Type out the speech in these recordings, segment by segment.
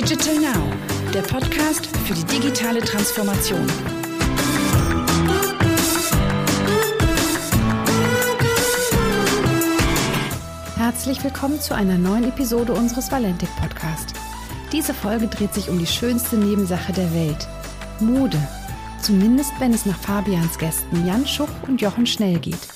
Digital Now, der Podcast für die digitale Transformation. Herzlich willkommen zu einer neuen Episode unseres Valentic Podcast. Diese Folge dreht sich um die schönste Nebensache der Welt: Mode. Zumindest wenn es nach Fabians Gästen Jan Schuch und Jochen Schnell geht.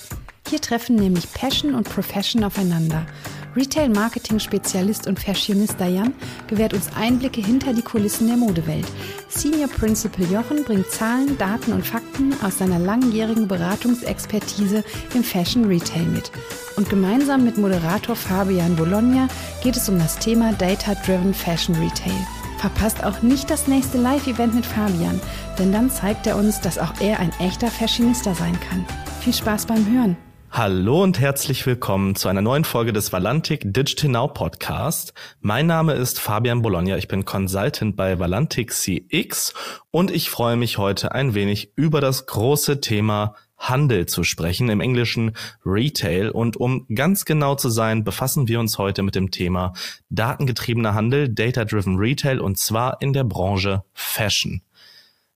Hier treffen nämlich Passion und Profession aufeinander Retail-Marketing-Spezialist und Fashionista Jan gewährt uns Einblicke hinter die Kulissen der Modewelt. Senior Principal Jochen bringt Zahlen, Daten und Fakten aus seiner langjährigen Beratungsexpertise im Fashion Retail mit. Und gemeinsam mit Moderator Fabian Bologna geht es um das Thema Data-Driven Fashion Retail. Verpasst auch nicht das nächste Live-Event mit Fabian, denn dann zeigt er uns, dass auch er ein echter Fashionista sein kann. Viel Spaß beim Hören! Hallo und herzlich willkommen zu einer neuen Folge des Valantic Digital Now Podcast. Mein Name ist Fabian Bologna, ich bin Consultant bei Valantic CX und ich freue mich heute ein wenig über das große Thema Handel zu sprechen, im Englischen Retail. Und um ganz genau zu sein, befassen wir uns heute mit dem Thema datengetriebener Handel, Data-Driven Retail und zwar in der Branche Fashion.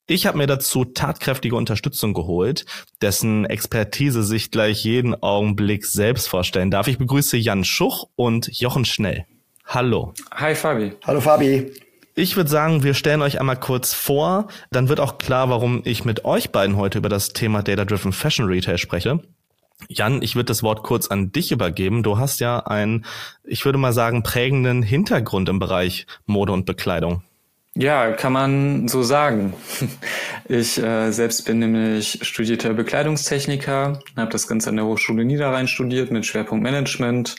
Ich habe mir dazu tatkräftige Unterstützung geholt, dessen Expertise sich gleich jeden Augenblick selbst vorstellen darf. Ich begrüße Jan Schuch und Jochen Schnell. Hallo. Hi Fabi. Hallo Fabi. Ich würde sagen, wir stellen euch einmal kurz vor, dann wird auch klar, warum ich mit euch beiden heute über das Thema Data-Driven Fashion Retail spreche. Jan, ich würde das Wort kurz an dich übergeben. Du hast ja einen, ich würde mal sagen, prägenden Hintergrund im Bereich Mode und Bekleidung. Ja, kann man so sagen. Ich äh, selbst bin nämlich studierter Bekleidungstechniker, habe das Ganze an der Hochschule Niederrhein studiert mit Schwerpunkt Management,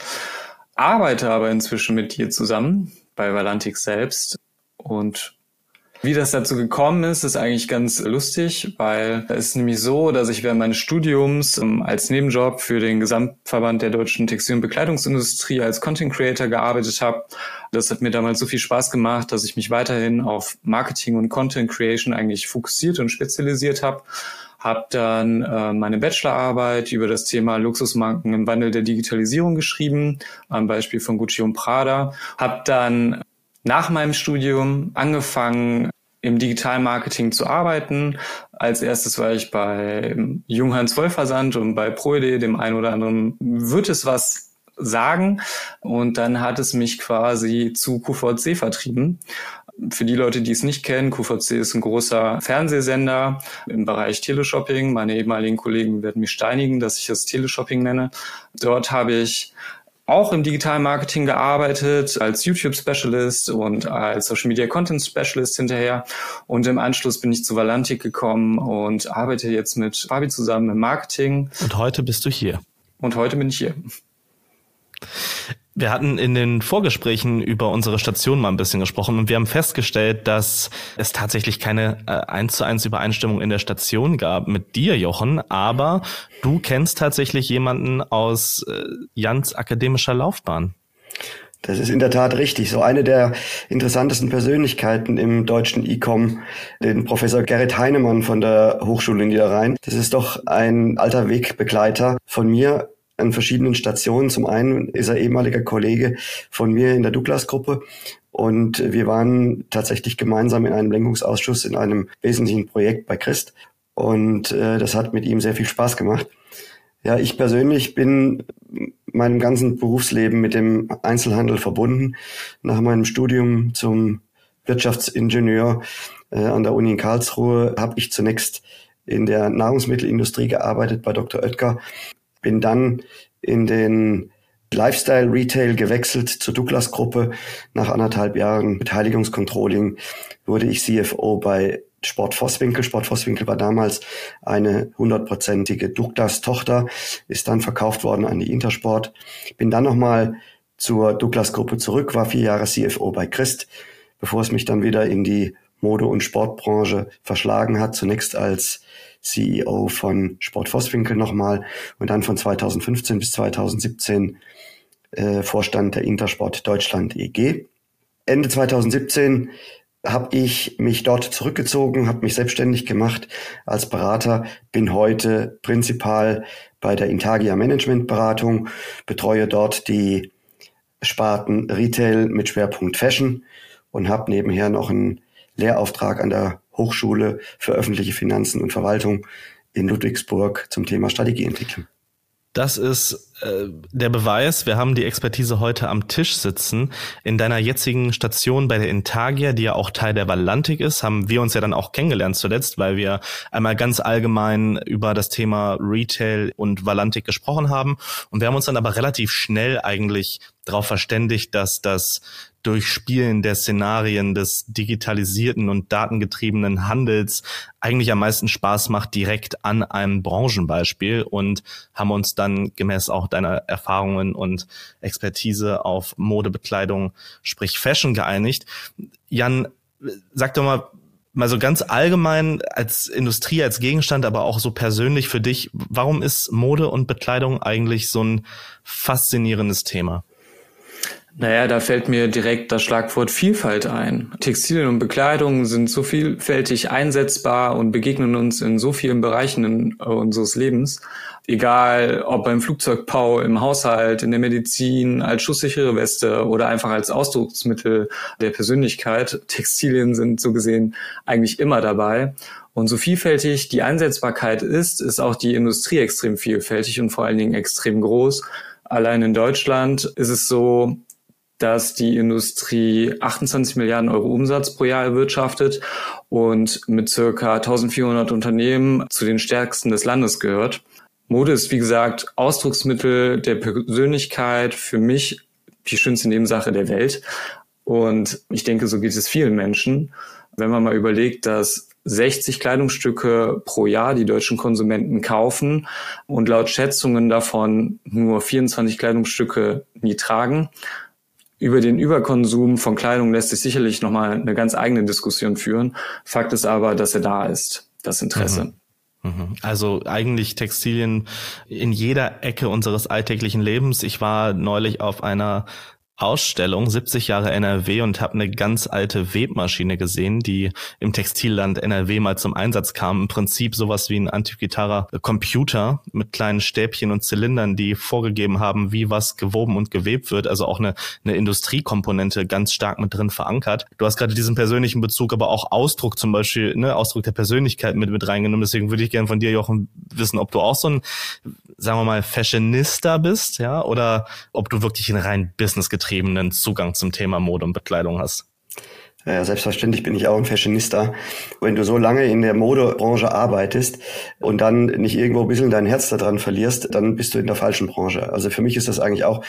arbeite aber inzwischen mit dir zusammen bei Valantik selbst und wie das dazu gekommen ist, ist eigentlich ganz lustig, weil es ist nämlich so, dass ich während meines Studiums ähm, als Nebenjob für den Gesamtverband der deutschen Textil- und Bekleidungsindustrie als Content Creator gearbeitet habe. Das hat mir damals so viel Spaß gemacht, dass ich mich weiterhin auf Marketing und Content Creation eigentlich fokussiert und spezialisiert habe habe dann äh, meine Bachelorarbeit über das Thema Luxusmarken im Wandel der Digitalisierung geschrieben, am Beispiel von Gucci und Prada. Habe dann nach meinem Studium angefangen, im Digitalmarketing zu arbeiten. Als erstes war ich bei Junghans Wollversand und bei ProED, dem einen oder anderen wird es was sagen. Und dann hat es mich quasi zu QVC vertrieben. Für die Leute, die es nicht kennen, QVC ist ein großer Fernsehsender im Bereich Teleshopping. Meine ehemaligen Kollegen werden mich steinigen, dass ich es Teleshopping nenne. Dort habe ich auch im digitalen Marketing gearbeitet, als YouTube-Specialist und als Social Media Content Specialist hinterher. Und im Anschluss bin ich zu Valantik gekommen und arbeite jetzt mit Fabi zusammen im Marketing. Und heute bist du hier. Und heute bin ich hier. Wir hatten in den Vorgesprächen über unsere Station mal ein bisschen gesprochen und wir haben festgestellt, dass es tatsächlich keine äh, eins zu eins Übereinstimmung in der Station gab mit dir, Jochen, aber du kennst tatsächlich jemanden aus äh, Jans akademischer Laufbahn. Das ist in der Tat richtig. So eine der interessantesten Persönlichkeiten im deutschen E-Com, den Professor Gerrit Heinemann von der Hochschule Niederrhein. Das ist doch ein alter Wegbegleiter von mir an verschiedenen Stationen. Zum einen ist er ehemaliger Kollege von mir in der Douglas-Gruppe und wir waren tatsächlich gemeinsam in einem Lenkungsausschuss in einem wesentlichen Projekt bei Christ und äh, das hat mit ihm sehr viel Spaß gemacht. Ja, ich persönlich bin meinem ganzen Berufsleben mit dem Einzelhandel verbunden. Nach meinem Studium zum Wirtschaftsingenieur äh, an der Uni in Karlsruhe habe ich zunächst in der Nahrungsmittelindustrie gearbeitet bei Dr. Oetker bin dann in den Lifestyle Retail gewechselt zur Douglas Gruppe. Nach anderthalb Jahren Beteiligungscontrolling wurde ich CFO bei Sport Vosswinkel. Sport Vosswinkel war damals eine hundertprozentige Douglas-Tochter, ist dann verkauft worden an die Intersport. Bin dann nochmal zur Douglas-Gruppe zurück, war vier Jahre CFO bei Christ, bevor es mich dann wieder in die Mode- und Sportbranche verschlagen hat. Zunächst als CEO von Sport Vosswinkel nochmal und dann von 2015 bis 2017 äh, Vorstand der Intersport Deutschland EG. Ende 2017 habe ich mich dort zurückgezogen, habe mich selbstständig gemacht als Berater, bin heute Prinzipal bei der Intagia Management Beratung, betreue dort die Sparten Retail mit Schwerpunkt Fashion und habe nebenher noch einen Lehrauftrag an der Hochschule für öffentliche Finanzen und Verwaltung in Ludwigsburg zum Thema Strategieentwicklung. Das ist äh, der Beweis. Wir haben die Expertise heute am Tisch sitzen. In deiner jetzigen Station bei der Intagia, die ja auch Teil der Valantik ist, haben wir uns ja dann auch kennengelernt zuletzt, weil wir einmal ganz allgemein über das Thema Retail und Valantik gesprochen haben. Und wir haben uns dann aber relativ schnell eigentlich darauf verständigt, dass das Durchspielen der Szenarien des digitalisierten und datengetriebenen Handels eigentlich am meisten Spaß macht direkt an einem Branchenbeispiel und haben uns dann gemäß auch deiner Erfahrungen und Expertise auf Modebekleidung, sprich Fashion geeinigt. Jan, sag doch mal, mal so ganz allgemein als Industrie, als Gegenstand, aber auch so persönlich für dich, warum ist Mode und Bekleidung eigentlich so ein faszinierendes Thema? Naja, da fällt mir direkt das Schlagwort Vielfalt ein. Textilien und Bekleidung sind so vielfältig einsetzbar und begegnen uns in so vielen Bereichen in, uh, unseres Lebens. Egal ob beim Flugzeugbau, im Haushalt, in der Medizin, als schusssichere Weste oder einfach als Ausdrucksmittel der Persönlichkeit. Textilien sind so gesehen eigentlich immer dabei. Und so vielfältig die Einsetzbarkeit ist, ist auch die Industrie extrem vielfältig und vor allen Dingen extrem groß. Allein in Deutschland ist es so, dass die Industrie 28 Milliarden Euro Umsatz pro Jahr erwirtschaftet und mit circa 1400 Unternehmen zu den stärksten des Landes gehört. Mode ist, wie gesagt, Ausdrucksmittel der Persönlichkeit, für mich die schönste Nebensache der Welt. Und ich denke, so geht es vielen Menschen. Wenn man mal überlegt, dass 60 Kleidungsstücke pro Jahr die deutschen Konsumenten kaufen und laut Schätzungen davon nur 24 Kleidungsstücke nie tragen, über den Überkonsum von Kleidung lässt sich sicherlich nochmal eine ganz eigene Diskussion führen. Fakt ist aber, dass er da ist, das Interesse. Mhm. mhm. Also eigentlich Textilien in jeder Ecke unseres alltäglichen Lebens. Ich war neulich auf einer Ausstellung 70 Jahre NRW und habe eine ganz alte Webmaschine gesehen, die im Textilland NRW mal zum Einsatz kam. Im Prinzip sowas wie ein antiquitarer Computer mit kleinen Stäbchen und Zylindern, die vorgegeben haben, wie was gewoben und gewebt wird. Also auch eine, eine Industriekomponente ganz stark mit drin verankert. Du hast gerade diesen persönlichen Bezug, aber auch Ausdruck zum Beispiel, ne, Ausdruck der Persönlichkeit mit, mit reingenommen. Deswegen würde ich gerne von dir, Jochen, wissen, ob du auch so ein, sagen wir mal, Fashionista bist, ja, oder ob du wirklich ein rein Business getriebenen Zugang zum Thema Mode und Bekleidung hast. Ja, selbstverständlich bin ich auch ein Fashionista. Wenn du so lange in der Modebranche arbeitest und dann nicht irgendwo ein bisschen dein Herz daran verlierst, dann bist du in der falschen Branche. Also für mich ist das eigentlich auch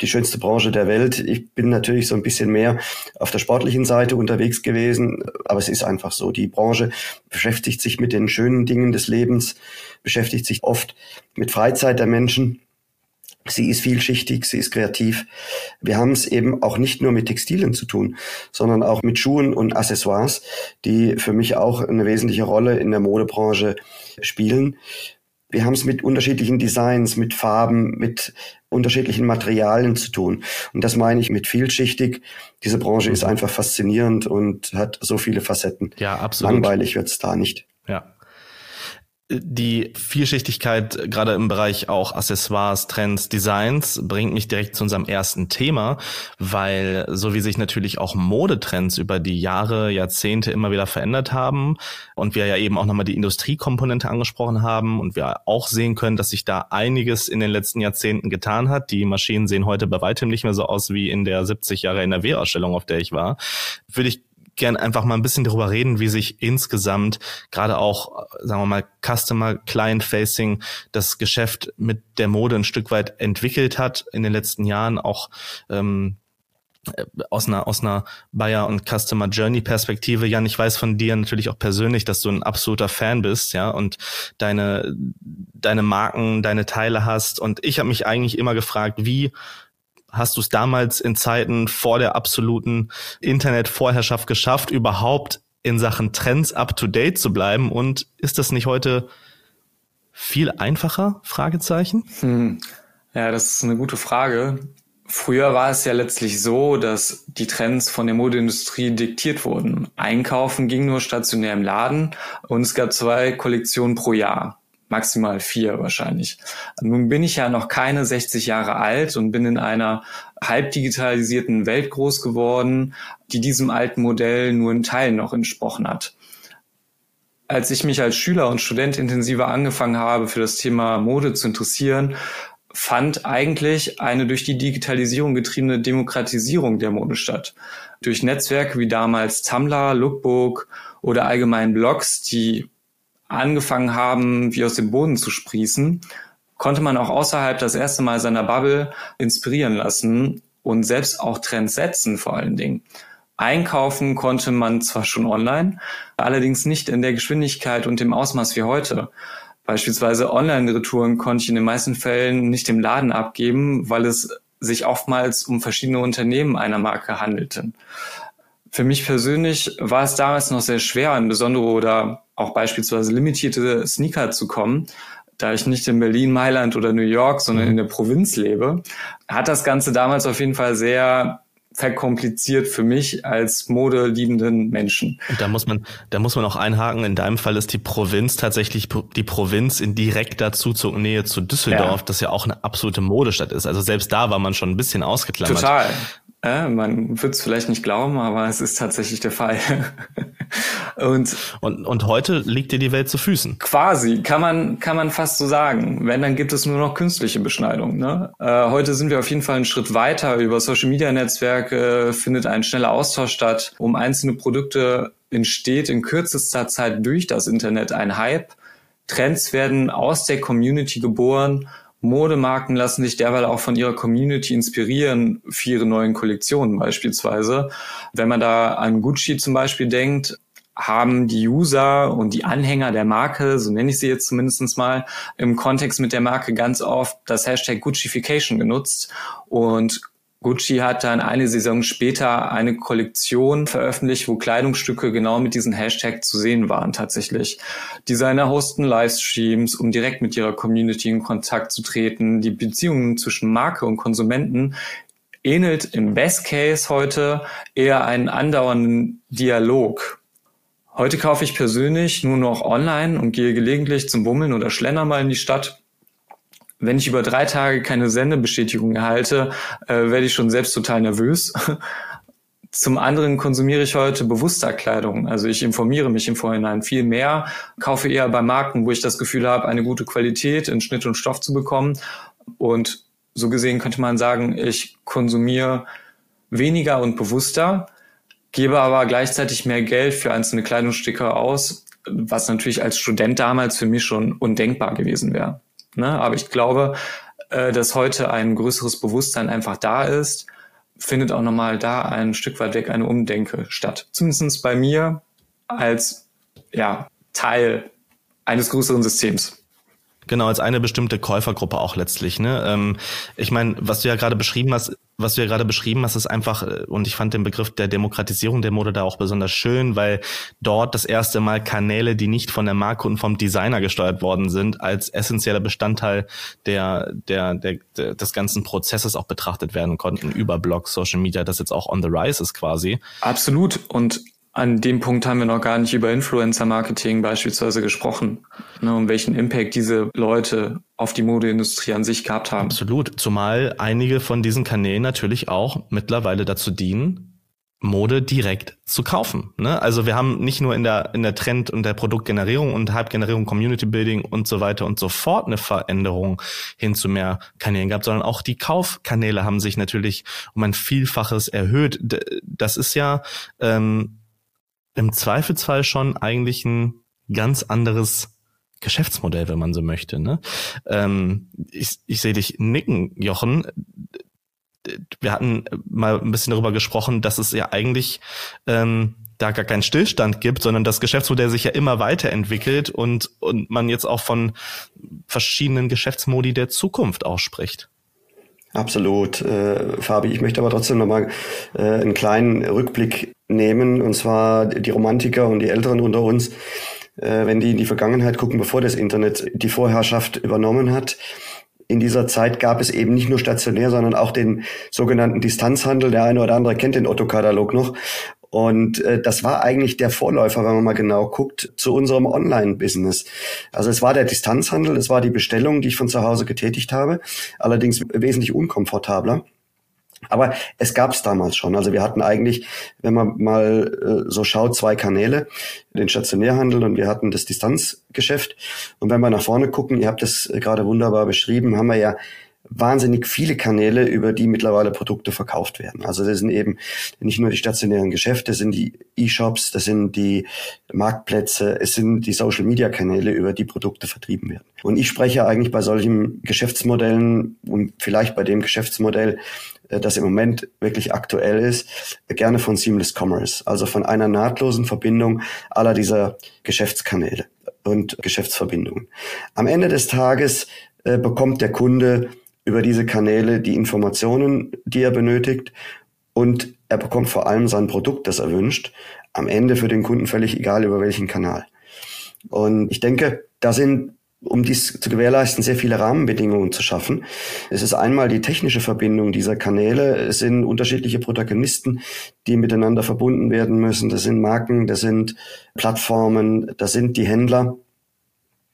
die schönste Branche der Welt. Ich bin natürlich so ein bisschen mehr auf der sportlichen Seite unterwegs gewesen, aber es ist einfach so. Die Branche beschäftigt sich mit den schönen Dingen des Lebens, beschäftigt sich oft mit Freizeit der Menschen Sie ist vielschichtig, sie ist kreativ. Wir haben es eben auch nicht nur mit Textilien zu tun, sondern auch mit Schuhen und Accessoires, die für mich auch eine wesentliche Rolle in der Modebranche spielen. Wir haben es mit unterschiedlichen Designs, mit Farben, mit unterschiedlichen Materialien zu tun. Und das meine ich mit vielschichtig. Diese Branche ist einfach faszinierend und hat so viele Facetten. Ja, absolut. Langweilig wird's da nicht. Die Vielschichtigkeit, gerade im Bereich auch Accessoires, Trends, Designs, bringt mich direkt zu unserem ersten Thema, weil so wie sich natürlich auch Modetrends über die Jahre, Jahrzehnte immer wieder verändert haben und wir ja eben auch nochmal die Industriekomponente angesprochen haben und wir auch sehen können, dass sich da einiges in den letzten Jahrzehnten getan hat. Die Maschinen sehen heute bei weitem nicht mehr so aus wie in der 70 Jahre NRW-Ausstellung, auf der ich war. Würde ich gern einfach mal ein bisschen darüber reden, wie sich insgesamt gerade auch, sagen wir mal, Customer Client Facing das Geschäft mit der Mode ein Stück weit entwickelt hat in den letzten Jahren, auch ähm, aus einer, aus einer Buyer- und Customer Journey Perspektive. Jan, ich weiß von dir natürlich auch persönlich, dass du ein absoluter Fan bist, ja, und deine, deine Marken, deine Teile hast. Und ich habe mich eigentlich immer gefragt, wie hast du es damals in Zeiten vor der absoluten Internetvorherrschaft geschafft, überhaupt in Sachen Trends up to date zu bleiben? Und ist das nicht heute viel einfacher? Fragezeichen. Hm. Ja, das ist eine gute Frage. Früher war es ja letztlich so, dass die Trends von der Modeindustrie diktiert wurden. Einkaufen ging nur stationär im Laden und es gab zwei Kollektionen pro Jahr. Maximal vier wahrscheinlich. Nun bin ich ja noch keine 60 Jahre alt und bin in einer halb digitalisierten Welt groß geworden, die diesem alten Modell nur in Teilen noch entsprochen hat. Als ich mich als Schüler und Student intensiver angefangen habe, für das Thema Mode zu interessieren, fand eigentlich eine durch die Digitalisierung getriebene Demokratisierung der Mode statt. Durch Netzwerke wie damals Tumblr, Lookbook oder allgemein Blogs, die angefangen haben, wie aus dem Boden zu sprießen, konnte man auch außerhalb das erste Mal seiner Bubble inspirieren lassen und selbst auch Trends setzen vor allen Dingen. Einkaufen konnte man zwar schon online, allerdings nicht in der Geschwindigkeit und dem Ausmaß wie heute. Beispielsweise Online-Retouren konnte ich in den meisten Fällen nicht im Laden abgeben, weil es sich oftmals um verschiedene Unternehmen einer Marke handelte. Für mich persönlich war es damals noch sehr schwer, an besondere oder auch beispielsweise limitierte Sneaker zu kommen. Da ich nicht in Berlin, Mailand oder New York, sondern mhm. in der Provinz lebe, hat das Ganze damals auf jeden Fall sehr verkompliziert für mich als modeliebenden Menschen. Und da muss man, da muss man auch einhaken. In deinem Fall ist die Provinz tatsächlich die Provinz in direkter Zuzugnähe zu Düsseldorf, ja. das ja auch eine absolute Modestadt ist. Also selbst da war man schon ein bisschen ausgeklammert. Total. Äh, man wird es vielleicht nicht glauben, aber es ist tatsächlich der Fall. und, und, und heute liegt dir die Welt zu Füßen. Quasi, kann man, kann man fast so sagen. Wenn, dann gibt es nur noch künstliche Beschneidung. Ne? Äh, heute sind wir auf jeden Fall einen Schritt weiter. Über Social-Media-Netzwerke findet ein schneller Austausch statt. Um einzelne Produkte entsteht in kürzester Zeit durch das Internet ein Hype. Trends werden aus der Community geboren Modemarken lassen sich derweil auch von ihrer Community inspirieren für ihre neuen Kollektionen beispielsweise. Wenn man da an Gucci zum Beispiel denkt, haben die User und die Anhänger der Marke, so nenne ich sie jetzt zumindest mal, im Kontext mit der Marke ganz oft das Hashtag Guccification genutzt und Gucci hat dann eine Saison später eine Kollektion veröffentlicht, wo Kleidungsstücke genau mit diesem Hashtag zu sehen waren tatsächlich. Designer hosten Livestreams, um direkt mit ihrer Community in Kontakt zu treten. Die Beziehungen zwischen Marke und Konsumenten ähnelt im Best Case heute eher einen andauernden Dialog. Heute kaufe ich persönlich nur noch online und gehe gelegentlich zum Bummeln oder Schlendern mal in die Stadt wenn ich über drei Tage keine Sendebestätigung erhalte, äh, werde ich schon selbst total nervös. Zum anderen konsumiere ich heute bewusster Kleidung. Also ich informiere mich im Vorhinein viel mehr, kaufe eher bei Marken, wo ich das Gefühl habe, eine gute Qualität in Schnitt und Stoff zu bekommen. Und so gesehen könnte man sagen, ich konsumiere weniger und bewusster, gebe aber gleichzeitig mehr Geld für einzelne Kleidungsstücke aus, was natürlich als Student damals für mich schon undenkbar gewesen wäre. Ne? Aber ich glaube, äh, dass heute ein größeres Bewusstsein einfach da ist, findet auch nochmal da ein Stück weit weg eine Umdenke statt. Zumindest bei mir als ja, Teil eines größeren Systems. Genau, als eine bestimmte Käufergruppe auch letztlich. Ne? Ähm, ich meine, was du ja gerade beschrieben hast, was du ja gerade beschrieben hast, ist einfach, äh, und ich fand den Begriff der Demokratisierung der Mode da auch besonders schön, weil dort das erste Mal Kanäle, die nicht von der Marke und vom Designer gesteuert worden sind, als essentieller Bestandteil der, der, der, der des ganzen Prozesses auch betrachtet werden konnten über Blogs, Social Media, das jetzt auch on the rise ist quasi. Absolut. Und an dem Punkt haben wir noch gar nicht über Influencer-Marketing beispielsweise gesprochen ne, und welchen Impact diese Leute auf die Modeindustrie an sich gehabt haben. Absolut, zumal einige von diesen Kanälen natürlich auch mittlerweile dazu dienen, Mode direkt zu kaufen. Ne? Also wir haben nicht nur in der in der Trend und der Produktgenerierung und Hypegenerierung, Community Building und so weiter und so fort eine Veränderung hin zu mehr Kanälen gehabt, sondern auch die Kaufkanäle haben sich natürlich um ein Vielfaches erhöht. Das ist ja ähm, im Zweifelsfall schon eigentlich ein ganz anderes Geschäftsmodell, wenn man so möchte. Ne? Ähm, ich, ich sehe dich nicken, Jochen. Wir hatten mal ein bisschen darüber gesprochen, dass es ja eigentlich ähm, da gar keinen Stillstand gibt, sondern das Geschäftsmodell sich ja immer weiterentwickelt und, und man jetzt auch von verschiedenen Geschäftsmodi der Zukunft auch spricht. Absolut, äh, Fabi. Ich möchte aber trotzdem nochmal äh, einen kleinen Rückblick nehmen, und zwar die Romantiker und die Älteren unter uns, äh, wenn die in die Vergangenheit gucken, bevor das Internet die Vorherrschaft übernommen hat. In dieser Zeit gab es eben nicht nur stationär, sondern auch den sogenannten Distanzhandel. Der eine oder andere kennt den Otto-Katalog noch. Und äh, das war eigentlich der Vorläufer, wenn man mal genau guckt, zu unserem Online-Business. Also es war der Distanzhandel, es war die Bestellung, die ich von zu Hause getätigt habe, allerdings wesentlich unkomfortabler. Aber es gab es damals schon. Also wir hatten eigentlich, wenn man mal äh, so schaut, zwei Kanäle, den Stationärhandel und wir hatten das Distanzgeschäft. Und wenn wir nach vorne gucken, ihr habt das äh, gerade wunderbar beschrieben, haben wir ja wahnsinnig viele Kanäle, über die mittlerweile Produkte verkauft werden. Also das sind eben nicht nur die stationären Geschäfte, das sind die E-Shops, das sind die Marktplätze, es sind die Social-Media-Kanäle, über die Produkte vertrieben werden. Und ich spreche eigentlich bei solchen Geschäftsmodellen und vielleicht bei dem Geschäftsmodell, äh, das im Moment wirklich aktuell ist, gerne von Seamless Commerce, also von einer nahtlosen Verbindung aller dieser Geschäftskanäle und Geschäftsverbindungen. Am Ende des Tages äh, bekommt der Kunde über diese Kanäle die Informationen, die er benötigt und er bekommt vor allem sein Produkt, das er wünscht, am Ende für den Kunden völlig egal über welchen Kanal. Und ich denke, da sind um dies zu gewährleisten, sehr viele Rahmenbedingungen zu schaffen. Es ist einmal die technische Verbindung dieser Kanäle. Es sind unterschiedliche Protagonisten, die miteinander verbunden werden müssen. Das sind Marken, das sind Plattformen, das sind die Händler.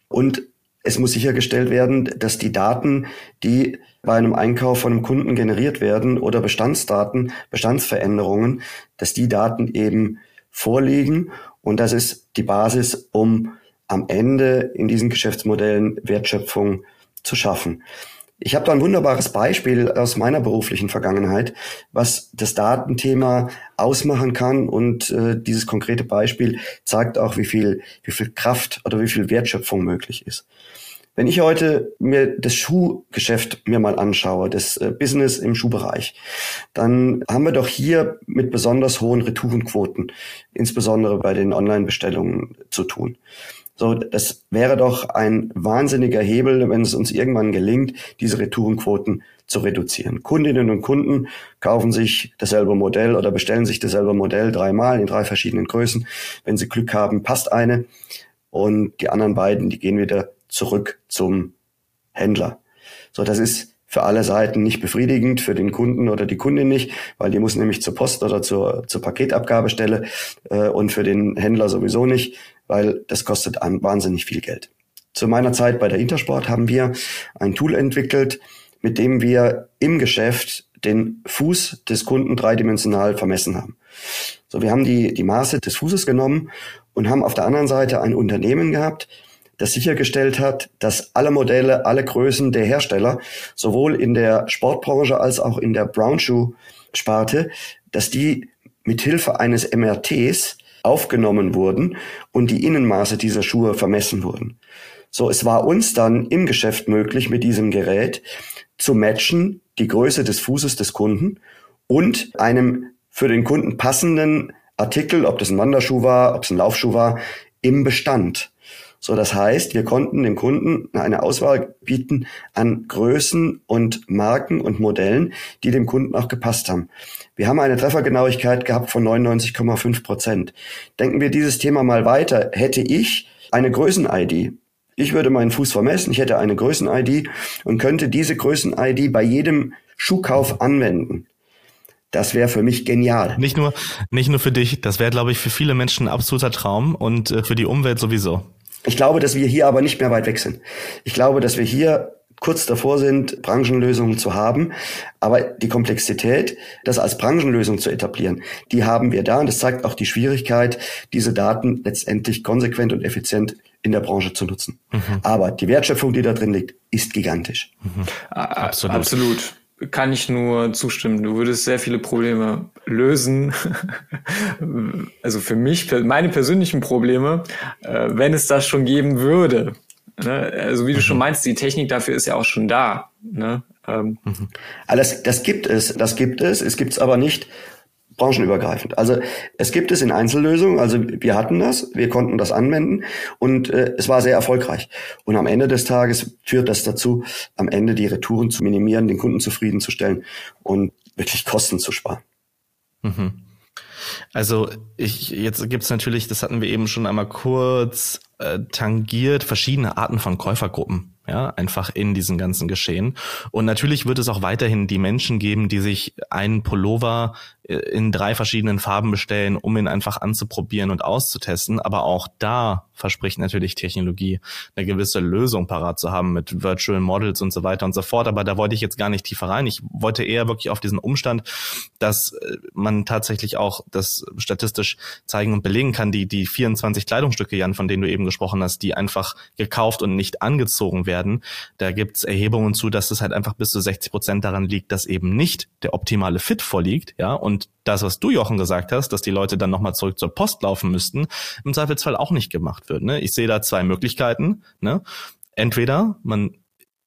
Und es muss sichergestellt werden, dass die Daten, die bei einem Einkauf von einem Kunden generiert werden oder Bestandsdaten, Bestandsveränderungen, dass die Daten eben vorliegen. Und das ist die Basis, um am Ende in diesen Geschäftsmodellen Wertschöpfung zu schaffen. Ich habe da ein wunderbares Beispiel aus meiner beruflichen Vergangenheit, was das Datenthema ausmachen kann. Und äh, dieses konkrete Beispiel zeigt auch, wie viel, wie viel Kraft oder wie viel Wertschöpfung möglich ist. Wenn ich heute mir das Schuhgeschäft mir mal anschaue, das äh, Business im Schuhbereich, dann haben wir doch hier mit besonders hohen Retourenquoten, insbesondere bei den Online-Bestellungen zu tun. So, das wäre doch ein wahnsinniger Hebel, wenn es uns irgendwann gelingt, diese Retourenquoten zu reduzieren. Kundinnen und Kunden kaufen sich dasselbe Modell oder bestellen sich dasselbe Modell dreimal in drei verschiedenen Größen. Wenn sie Glück haben, passt eine. Und die anderen beiden, die gehen wieder zurück zum Händler. So, das ist für alle Seiten nicht befriedigend, für den Kunden oder die Kundin nicht, weil die muss nämlich zur Post oder zur, zur Paketabgabestelle äh, und für den Händler sowieso nicht, weil das kostet an wahnsinnig viel Geld. Zu meiner Zeit bei der Intersport haben wir ein Tool entwickelt, mit dem wir im Geschäft den Fuß des Kunden dreidimensional vermessen haben. So, wir haben die, die Maße des Fußes genommen und haben auf der anderen Seite ein Unternehmen gehabt, das sichergestellt hat, dass alle Modelle, alle Größen der Hersteller, sowohl in der Sportbranche als auch in der Brown Shoe Sparte, dass die mit Hilfe eines MRTs aufgenommen wurden und die Innenmaße dieser Schuhe vermessen wurden. So, es war uns dann im Geschäft möglich, mit diesem Gerät zu matchen, die Größe des Fußes des Kunden und einem für den Kunden passenden Artikel, ob das ein Wanderschuh war, ob es ein Laufschuh war, im Bestand. So, das heißt, wir konnten dem Kunden eine Auswahl bieten an Größen und Marken und Modellen, die dem Kunden auch gepasst haben. Wir haben eine Treffergenauigkeit gehabt von 99,5 Prozent. Denken wir dieses Thema mal weiter. Hätte ich eine Größen-ID, ich würde meinen Fuß vermessen, ich hätte eine Größen-ID und könnte diese Größen-ID bei jedem Schuhkauf anwenden. Das wäre für mich genial. Nicht nur, nicht nur für dich, das wäre, glaube ich, für viele Menschen ein absoluter Traum und äh, für die Umwelt sowieso. Ich glaube, dass wir hier aber nicht mehr weit weg sind. Ich glaube, dass wir hier kurz davor sind, Branchenlösungen zu haben. Aber die Komplexität, das als Branchenlösung zu etablieren, die haben wir da. Und das zeigt auch die Schwierigkeit, diese Daten letztendlich konsequent und effizient in der Branche zu nutzen. Mhm. Aber die Wertschöpfung, die da drin liegt, ist gigantisch. Mhm. Absolut. Absolut kann ich nur zustimmen. Du würdest sehr viele Probleme lösen. also für mich, meine persönlichen Probleme, äh, wenn es das schon geben würde. Ne? Also wie du schon mhm. meinst, die Technik dafür ist ja auch schon da. Ne? Ähm. Alles, das gibt es, das gibt es. Es gibt es aber nicht branchenübergreifend. Also es gibt es in Einzellösungen, also wir hatten das, wir konnten das anwenden und äh, es war sehr erfolgreich. Und am Ende des Tages führt das dazu, am Ende die Retouren zu minimieren, den Kunden zufriedenzustellen und wirklich Kosten zu sparen. Mhm. Also ich, jetzt gibt's natürlich, das hatten wir eben schon einmal kurz äh, tangiert, verschiedene Arten von Käufergruppen. Ja, einfach in diesen ganzen Geschehen. Und natürlich wird es auch weiterhin die Menschen geben, die sich einen Pullover äh, in drei verschiedenen Farben bestellen, um ihn einfach anzuprobieren und auszutesten. Aber auch da verspricht natürlich Technologie eine gewisse Lösung parat zu haben mit Virtual Models und so weiter und so fort. Aber da wollte ich jetzt gar nicht tiefer rein. Ich wollte eher wirklich auf diesen Umstand, dass äh, man tatsächlich auch das statistisch zeigen und belegen kann, die, die 24 Kleidungsstücke, Jan, von denen du eben gesprochen hast, die einfach gekauft und nicht angezogen werden werden. Da gibt es Erhebungen zu, dass es halt einfach bis zu 60 Prozent daran liegt, dass eben nicht der optimale Fit vorliegt, ja, und das, was du, Jochen, gesagt hast, dass die Leute dann nochmal zurück zur Post laufen müssten, im Zweifelsfall auch nicht gemacht wird. Ne? Ich sehe da zwei Möglichkeiten. Ne? Entweder man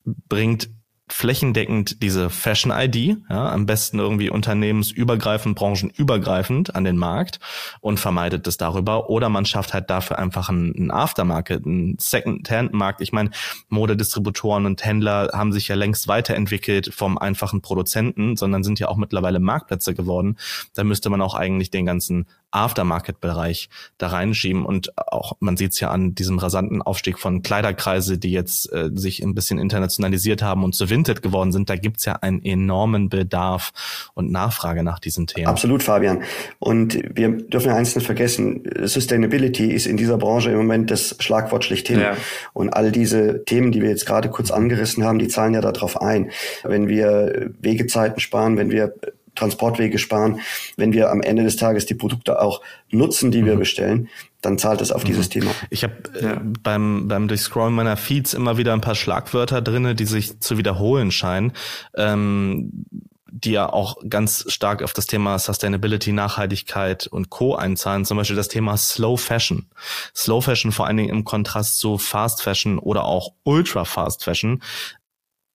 bringt flächendeckend diese Fashion ID, ja, am besten irgendwie unternehmensübergreifend, branchenübergreifend an den Markt und vermeidet es darüber. Oder man schafft halt dafür einfach einen, Aftermarket, einen Second-Hand-Markt. Ich meine, Modedistributoren und Händler haben sich ja längst weiterentwickelt vom einfachen Produzenten, sondern sind ja auch mittlerweile Marktplätze geworden. Da müsste man auch eigentlich den ganzen Aftermarket-Bereich da reinschieben. Und auch, man sieht es ja an diesem rasanten Aufstieg von Kleiderkreise, die jetzt äh, sich ein bisschen internationalisiert haben und zu Vinted geworden sind. Da gibt's ja einen enormen Bedarf und Nachfrage nach diesen Themen. Absolut, Fabian. Und wir dürfen eins nicht vergessen, Sustainability ist in dieser Branche im Moment das Schlagwort schlechthin. Ja. Und all diese Themen, die wir jetzt gerade kurz angerissen haben, die zahlen ja darauf ein. Wenn wir Wegezeiten sparen, wenn wir Transportwege sparen. Wenn wir am Ende des Tages die Produkte auch nutzen, die wir mhm. bestellen, dann zahlt es auf mhm. dieses Thema. Ich habe äh, beim, beim Durchscrollen meiner Feeds immer wieder ein paar Schlagwörter drinne, die sich zu wiederholen scheinen. Ähm, die ja auch ganz stark auf das Thema Sustainability, Nachhaltigkeit und Co. einzahlen. Zum Beispiel das Thema Slow Fashion. Slow Fashion vor allen Dingen im Kontrast zu Fast Fashion oder auch Ultra Fast Fashion.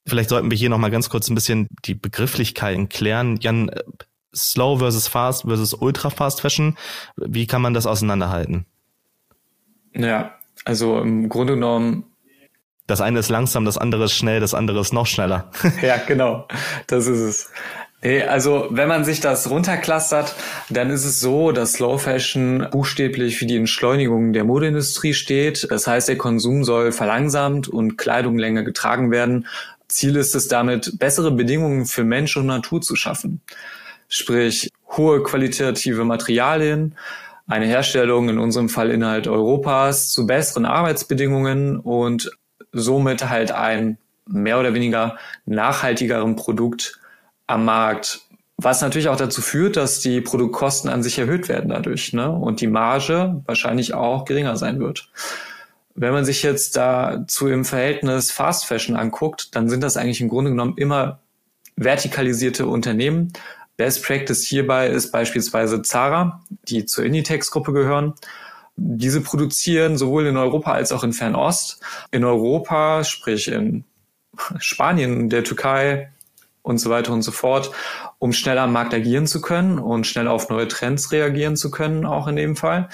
Vielleicht sollten wir hier nochmal ganz kurz ein bisschen die Begrifflichkeiten klären. Jan, äh, Slow versus Fast versus Ultra Fast Fashion. Wie kann man das auseinanderhalten? Ja, also im Grunde genommen. Das eine ist langsam, das andere ist schnell, das andere ist noch schneller. ja, genau. Das ist es. Nee, also wenn man sich das runterklustert, dann ist es so, dass Slow Fashion buchstäblich für die Entschleunigung der Modeindustrie steht. Das heißt, der Konsum soll verlangsamt und Kleidung länger getragen werden, Ziel ist es damit, bessere Bedingungen für Mensch und Natur zu schaffen. Sprich, hohe qualitative Materialien, eine Herstellung in unserem Fall innerhalb Europas zu besseren Arbeitsbedingungen und somit halt ein mehr oder weniger nachhaltigeren Produkt am Markt. Was natürlich auch dazu führt, dass die Produktkosten an sich erhöht werden dadurch ne? und die Marge wahrscheinlich auch geringer sein wird. Wenn man sich jetzt dazu im Verhältnis Fast Fashion anguckt, dann sind das eigentlich im Grunde genommen immer vertikalisierte Unternehmen. Best Practice hierbei ist beispielsweise Zara, die zur Inditex-Gruppe gehören. Diese produzieren sowohl in Europa als auch in Fernost. In Europa, sprich in Spanien, der Türkei und so weiter und so fort, um schneller am Markt agieren zu können und schnell auf neue Trends reagieren zu können, auch in dem Fall.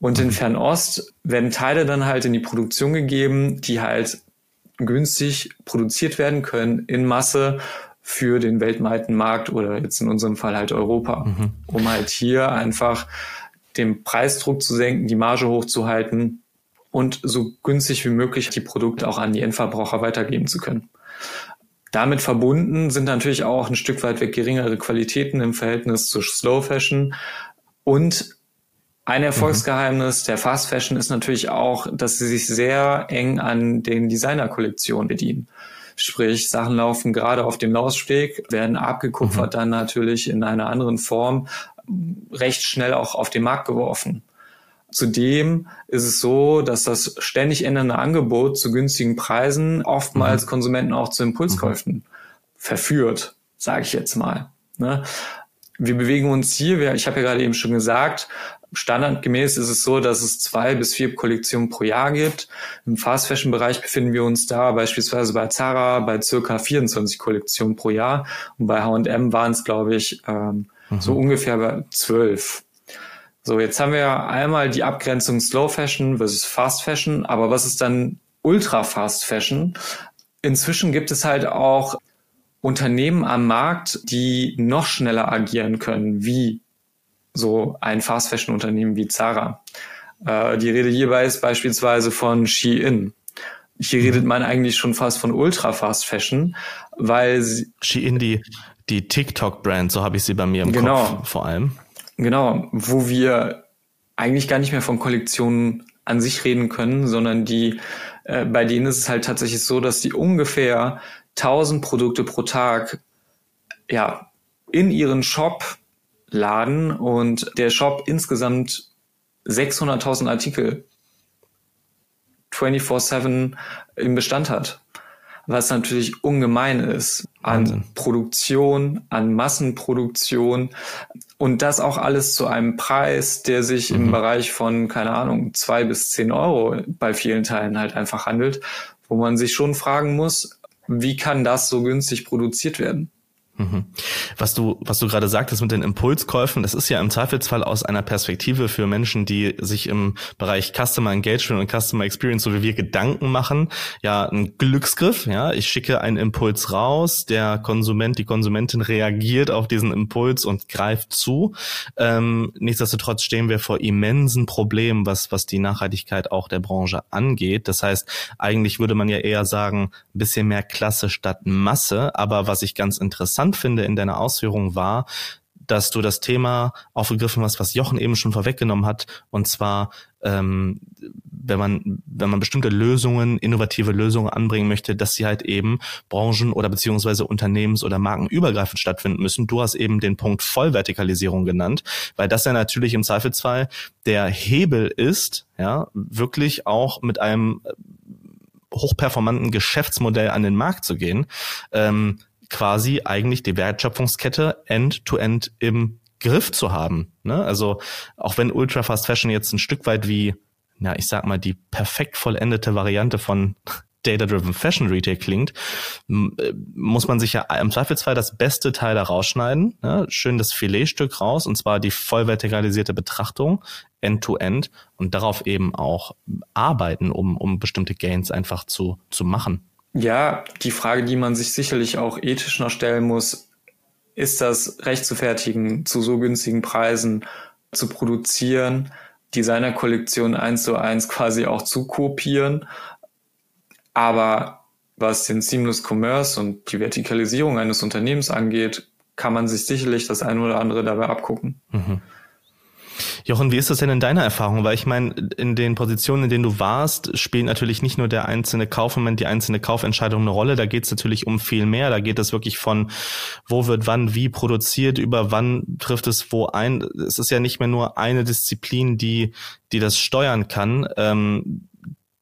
Und in Fernost werden Teile dann halt in die Produktion gegeben, die halt günstig produziert werden können in Masse für den weltweiten Markt oder jetzt in unserem Fall halt Europa, mhm. um halt hier einfach den Preisdruck zu senken, die Marge hochzuhalten und so günstig wie möglich die Produkte auch an die Endverbraucher weitergeben zu können. Damit verbunden sind natürlich auch ein Stück weit weg geringere Qualitäten im Verhältnis zu Slow Fashion und ein Erfolgsgeheimnis mhm. der Fast Fashion ist natürlich auch, dass sie sich sehr eng an den Designer-Kollektionen bedienen. Sprich, Sachen laufen gerade auf dem Laussteg, werden abgekupfert, mhm. dann natürlich in einer anderen Form recht schnell auch auf den Markt geworfen. Zudem ist es so, dass das ständig ändernde Angebot zu günstigen Preisen oftmals mhm. Konsumenten auch zu Impulskäufen mhm. verführt, sage ich jetzt mal. Ne? Wir bewegen uns hier, ich habe ja gerade eben schon gesagt, Standardgemäß ist es so, dass es zwei bis vier Kollektionen pro Jahr gibt. Im Fast Fashion Bereich befinden wir uns da beispielsweise bei Zara bei circa 24 Kollektionen pro Jahr und bei H&M waren es glaube ich ähm, mhm. so ungefähr bei zwölf. So, jetzt haben wir einmal die Abgrenzung Slow Fashion versus Fast Fashion, aber was ist dann Ultra Fast Fashion? Inzwischen gibt es halt auch Unternehmen am Markt, die noch schneller agieren können, wie so ein Fast Fashion Unternehmen wie Zara. Äh, die Rede hierbei ist beispielsweise von Shein. hier mhm. redet man eigentlich schon fast von Ultra Fast Fashion, weil sie Shein die die TikTok Brand, so habe ich sie bei mir im genau, Kopf vor allem. Genau, wo wir eigentlich gar nicht mehr von Kollektionen an sich reden können, sondern die äh, bei denen ist es halt tatsächlich so, dass die ungefähr 1000 Produkte pro Tag ja in ihren Shop laden und der Shop insgesamt 600.000 Artikel 24/7 im Bestand hat. Was natürlich ungemein ist an Wahnsinn. Produktion, an Massenproduktion und das auch alles zu einem Preis, der sich mhm. im Bereich von, keine Ahnung, zwei bis zehn Euro bei vielen Teilen halt einfach handelt, wo man sich schon fragen muss, wie kann das so günstig produziert werden? Mhm. Was du, was du gerade sagtest mit den Impulskäufen, das ist ja im Zweifelsfall aus einer Perspektive für Menschen, die sich im Bereich Customer Engagement und Customer Experience, so wie wir Gedanken machen, ja ein Glücksgriff. Ja, ich schicke einen Impuls raus, der Konsument, die Konsumentin reagiert auf diesen Impuls und greift zu. Ähm, nichtsdestotrotz stehen wir vor immensen Problemen, was was die Nachhaltigkeit auch der Branche angeht. Das heißt, eigentlich würde man ja eher sagen, ein bisschen mehr Klasse statt Masse. Aber was ich ganz interessant interessant finde in deiner Ausführung war, dass du das Thema aufgegriffen hast, was Jochen eben schon vorweggenommen hat, und zwar ähm, wenn man wenn man bestimmte Lösungen, innovative Lösungen anbringen möchte, dass sie halt eben branchen- oder beziehungsweise unternehmens- oder markenübergreifend stattfinden müssen. Du hast eben den Punkt Vollvertikalisierung genannt, weil das ja natürlich im Zweifelsfall der Hebel ist, ja, wirklich auch mit einem hochperformanten Geschäftsmodell an den Markt zu gehen. Ähm, quasi eigentlich die Wertschöpfungskette end-to-end -end im Griff zu haben. Ne? Also auch wenn Ultra Fast Fashion jetzt ein Stück weit wie, ja, ich sag mal, die perfekt vollendete Variante von Data-Driven Fashion Retail klingt, äh, muss man sich ja im Zweifelsfall das beste Teil da rausschneiden, ne? schön das Filetstück raus, und zwar die vollvertikalisierte Betrachtung, end-to-end, -end, und darauf eben auch arbeiten, um, um bestimmte Gains einfach zu, zu machen. Ja, die Frage, die man sich sicherlich auch ethisch noch stellen muss, ist das recht zu fertigen, zu so günstigen Preisen zu produzieren, Designerkollektion eins zu eins quasi auch zu kopieren. Aber was den Seamless Commerce und die Vertikalisierung eines Unternehmens angeht, kann man sich sicherlich das eine oder andere dabei abgucken. Mhm. Jochen, wie ist das denn in deiner Erfahrung? Weil ich meine, in den Positionen, in denen du warst, spielt natürlich nicht nur der einzelne Kaufmoment, die einzelne Kaufentscheidung eine Rolle. Da geht es natürlich um viel mehr. Da geht es wirklich von, wo wird wann wie produziert, über wann trifft es wo ein. Es ist ja nicht mehr nur eine Disziplin, die, die das steuern kann. Ähm,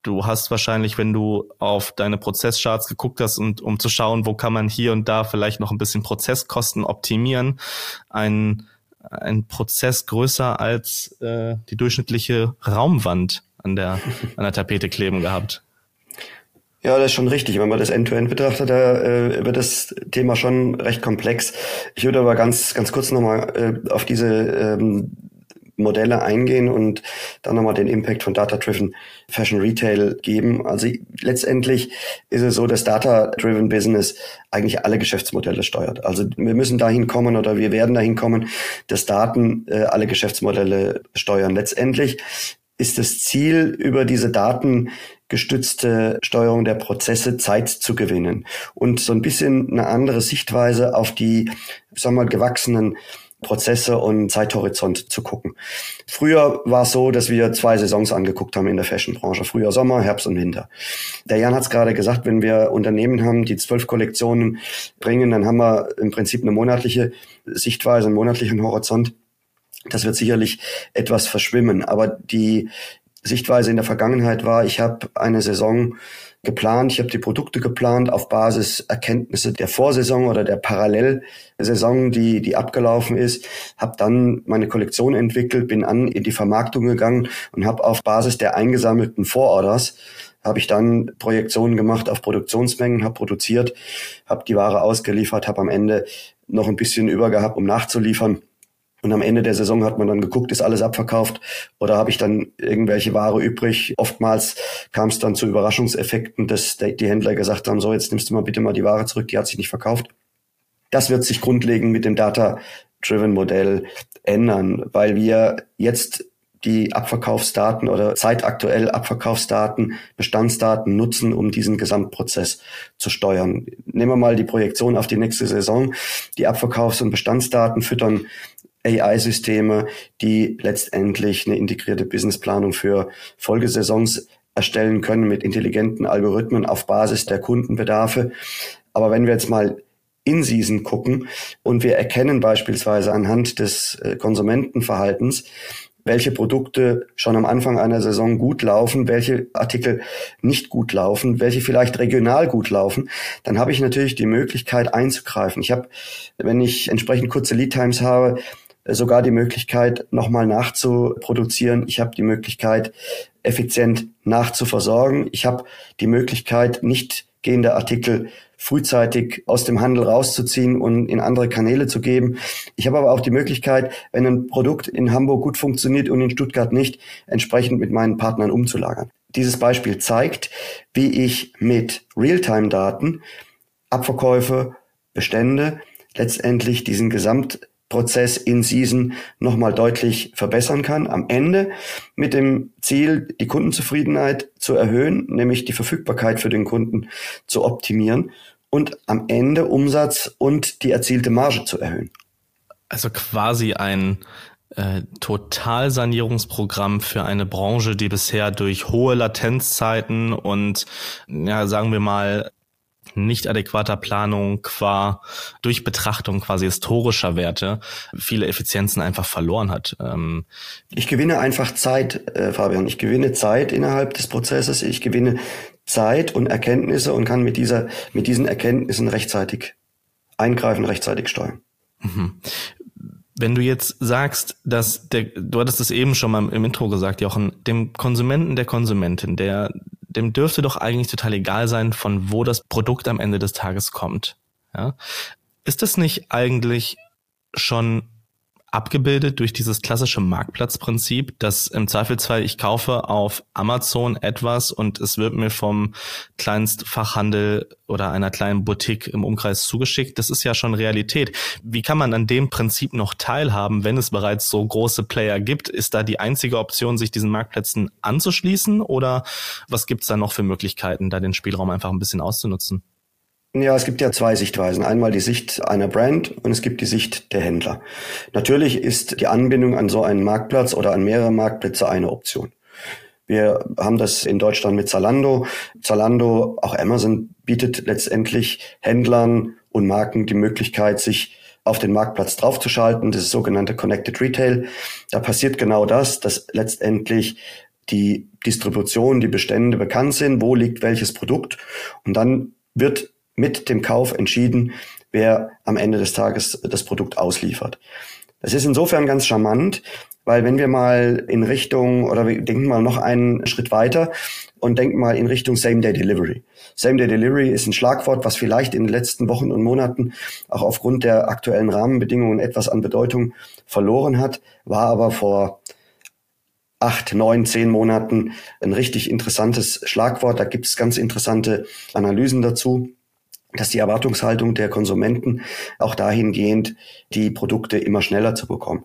du hast wahrscheinlich, wenn du auf deine Prozesscharts geguckt hast und um zu schauen, wo kann man hier und da vielleicht noch ein bisschen Prozesskosten optimieren, einen ein Prozess größer als äh, die durchschnittliche Raumwand an der, an der Tapete kleben gehabt. Ja, das ist schon richtig. Wenn man das End-to-End -End betrachtet, da äh, wird das Thema schon recht komplex. Ich würde aber ganz, ganz kurz nochmal äh, auf diese ähm, Modelle eingehen und dann nochmal den Impact von Data-Driven Fashion Retail geben. Also letztendlich ist es so, dass Data-Driven Business eigentlich alle Geschäftsmodelle steuert. Also wir müssen dahin kommen oder wir werden dahin kommen, dass Daten äh, alle Geschäftsmodelle steuern. Letztendlich ist das Ziel, über diese Daten gestützte Steuerung der Prozesse Zeit zu gewinnen und so ein bisschen eine andere Sichtweise auf die, sagen wir mal, gewachsenen Prozesse und Zeithorizont zu gucken. Früher war es so, dass wir zwei Saisons angeguckt haben in der Fashionbranche. Früher Sommer, Herbst und Winter. Der Jan hat es gerade gesagt, wenn wir Unternehmen haben, die zwölf Kollektionen bringen, dann haben wir im Prinzip eine monatliche Sichtweise, einen monatlichen Horizont. Das wird sicherlich etwas verschwimmen. Aber die Sichtweise in der Vergangenheit war, ich habe eine Saison geplant. Ich habe die Produkte geplant auf Basis Erkenntnisse der Vorsaison oder der Parallelsaison, die, die abgelaufen ist. Habe dann meine Kollektion entwickelt, bin an in die Vermarktung gegangen und habe auf Basis der eingesammelten Vororders habe ich dann Projektionen gemacht auf Produktionsmengen, habe produziert, habe die Ware ausgeliefert, habe am Ende noch ein bisschen über gehabt, um nachzuliefern und am Ende der Saison hat man dann geguckt, ist alles abverkauft oder habe ich dann irgendwelche Ware übrig. Oftmals kam es dann zu Überraschungseffekten, dass die Händler gesagt haben, so jetzt nimmst du mal bitte mal die Ware zurück, die hat sich nicht verkauft. Das wird sich grundlegend mit dem Data-Driven Modell ändern, weil wir jetzt die Abverkaufsdaten oder zeitaktuell Abverkaufsdaten, Bestandsdaten nutzen, um diesen Gesamtprozess zu steuern. Nehmen wir mal die Projektion auf die nächste Saison. Die Abverkaufs- und Bestandsdaten füttern AI-Systeme, die letztendlich eine integrierte Businessplanung für Folgesaisons erstellen können mit intelligenten Algorithmen auf Basis der Kundenbedarfe. Aber wenn wir jetzt mal in Season gucken und wir erkennen beispielsweise anhand des äh, Konsumentenverhaltens, welche Produkte schon am Anfang einer Saison gut laufen, welche Artikel nicht gut laufen, welche vielleicht regional gut laufen, dann habe ich natürlich die Möglichkeit einzugreifen. Ich habe, wenn ich entsprechend kurze Lead Times habe, sogar die Möglichkeit, nochmal nachzuproduzieren. Ich habe die Möglichkeit, effizient nachzuversorgen. Ich habe die Möglichkeit, nicht gehende Artikel frühzeitig aus dem Handel rauszuziehen und in andere Kanäle zu geben. Ich habe aber auch die Möglichkeit, wenn ein Produkt in Hamburg gut funktioniert und in Stuttgart nicht, entsprechend mit meinen Partnern umzulagern. Dieses Beispiel zeigt, wie ich mit Realtime-Daten Abverkäufe, Bestände letztendlich diesen Gesamt Prozess in Season nochmal deutlich verbessern kann. Am Ende mit dem Ziel, die Kundenzufriedenheit zu erhöhen, nämlich die Verfügbarkeit für den Kunden zu optimieren und am Ende Umsatz und die erzielte Marge zu erhöhen. Also quasi ein äh, Totalsanierungsprogramm für eine Branche, die bisher durch hohe Latenzzeiten und ja, sagen wir mal nicht adäquater Planung qua durch Betrachtung quasi historischer Werte viele Effizienzen einfach verloren hat. Ähm ich gewinne einfach Zeit, äh, Fabian. Ich gewinne Zeit innerhalb des Prozesses. Ich gewinne Zeit und Erkenntnisse und kann mit dieser, mit diesen Erkenntnissen rechtzeitig eingreifen, rechtzeitig steuern. Mhm. Wenn du jetzt sagst, dass der, du hattest es eben schon mal im Intro gesagt, Jochen, dem Konsumenten, der Konsumentin, der dem dürfte doch eigentlich total egal sein, von wo das Produkt am Ende des Tages kommt. Ja? Ist das nicht eigentlich schon abgebildet durch dieses klassische Marktplatzprinzip, dass im Zweifelsfall ich kaufe auf Amazon etwas und es wird mir vom Kleinstfachhandel oder einer kleinen Boutique im Umkreis zugeschickt. Das ist ja schon Realität. Wie kann man an dem Prinzip noch teilhaben, wenn es bereits so große Player gibt? Ist da die einzige Option, sich diesen Marktplätzen anzuschließen oder was gibt's da noch für Möglichkeiten, da den Spielraum einfach ein bisschen auszunutzen? Ja, es gibt ja zwei Sichtweisen. Einmal die Sicht einer Brand und es gibt die Sicht der Händler. Natürlich ist die Anbindung an so einen Marktplatz oder an mehrere Marktplätze eine Option. Wir haben das in Deutschland mit Zalando. Zalando, auch Amazon bietet letztendlich Händlern und Marken die Möglichkeit, sich auf den Marktplatz draufzuschalten. Das ist sogenannte Connected Retail. Da passiert genau das, dass letztendlich die Distribution, die Bestände bekannt sind, wo liegt welches Produkt. Und dann wird mit dem Kauf entschieden, wer am Ende des Tages das Produkt ausliefert. Das ist insofern ganz charmant, weil wenn wir mal in Richtung, oder wir denken mal noch einen Schritt weiter und denken mal in Richtung Same-Day Delivery. Same-Day Delivery ist ein Schlagwort, was vielleicht in den letzten Wochen und Monaten auch aufgrund der aktuellen Rahmenbedingungen etwas an Bedeutung verloren hat, war aber vor acht, neun, zehn Monaten ein richtig interessantes Schlagwort. Da gibt es ganz interessante Analysen dazu dass die Erwartungshaltung der Konsumenten auch dahingehend, die Produkte immer schneller zu bekommen.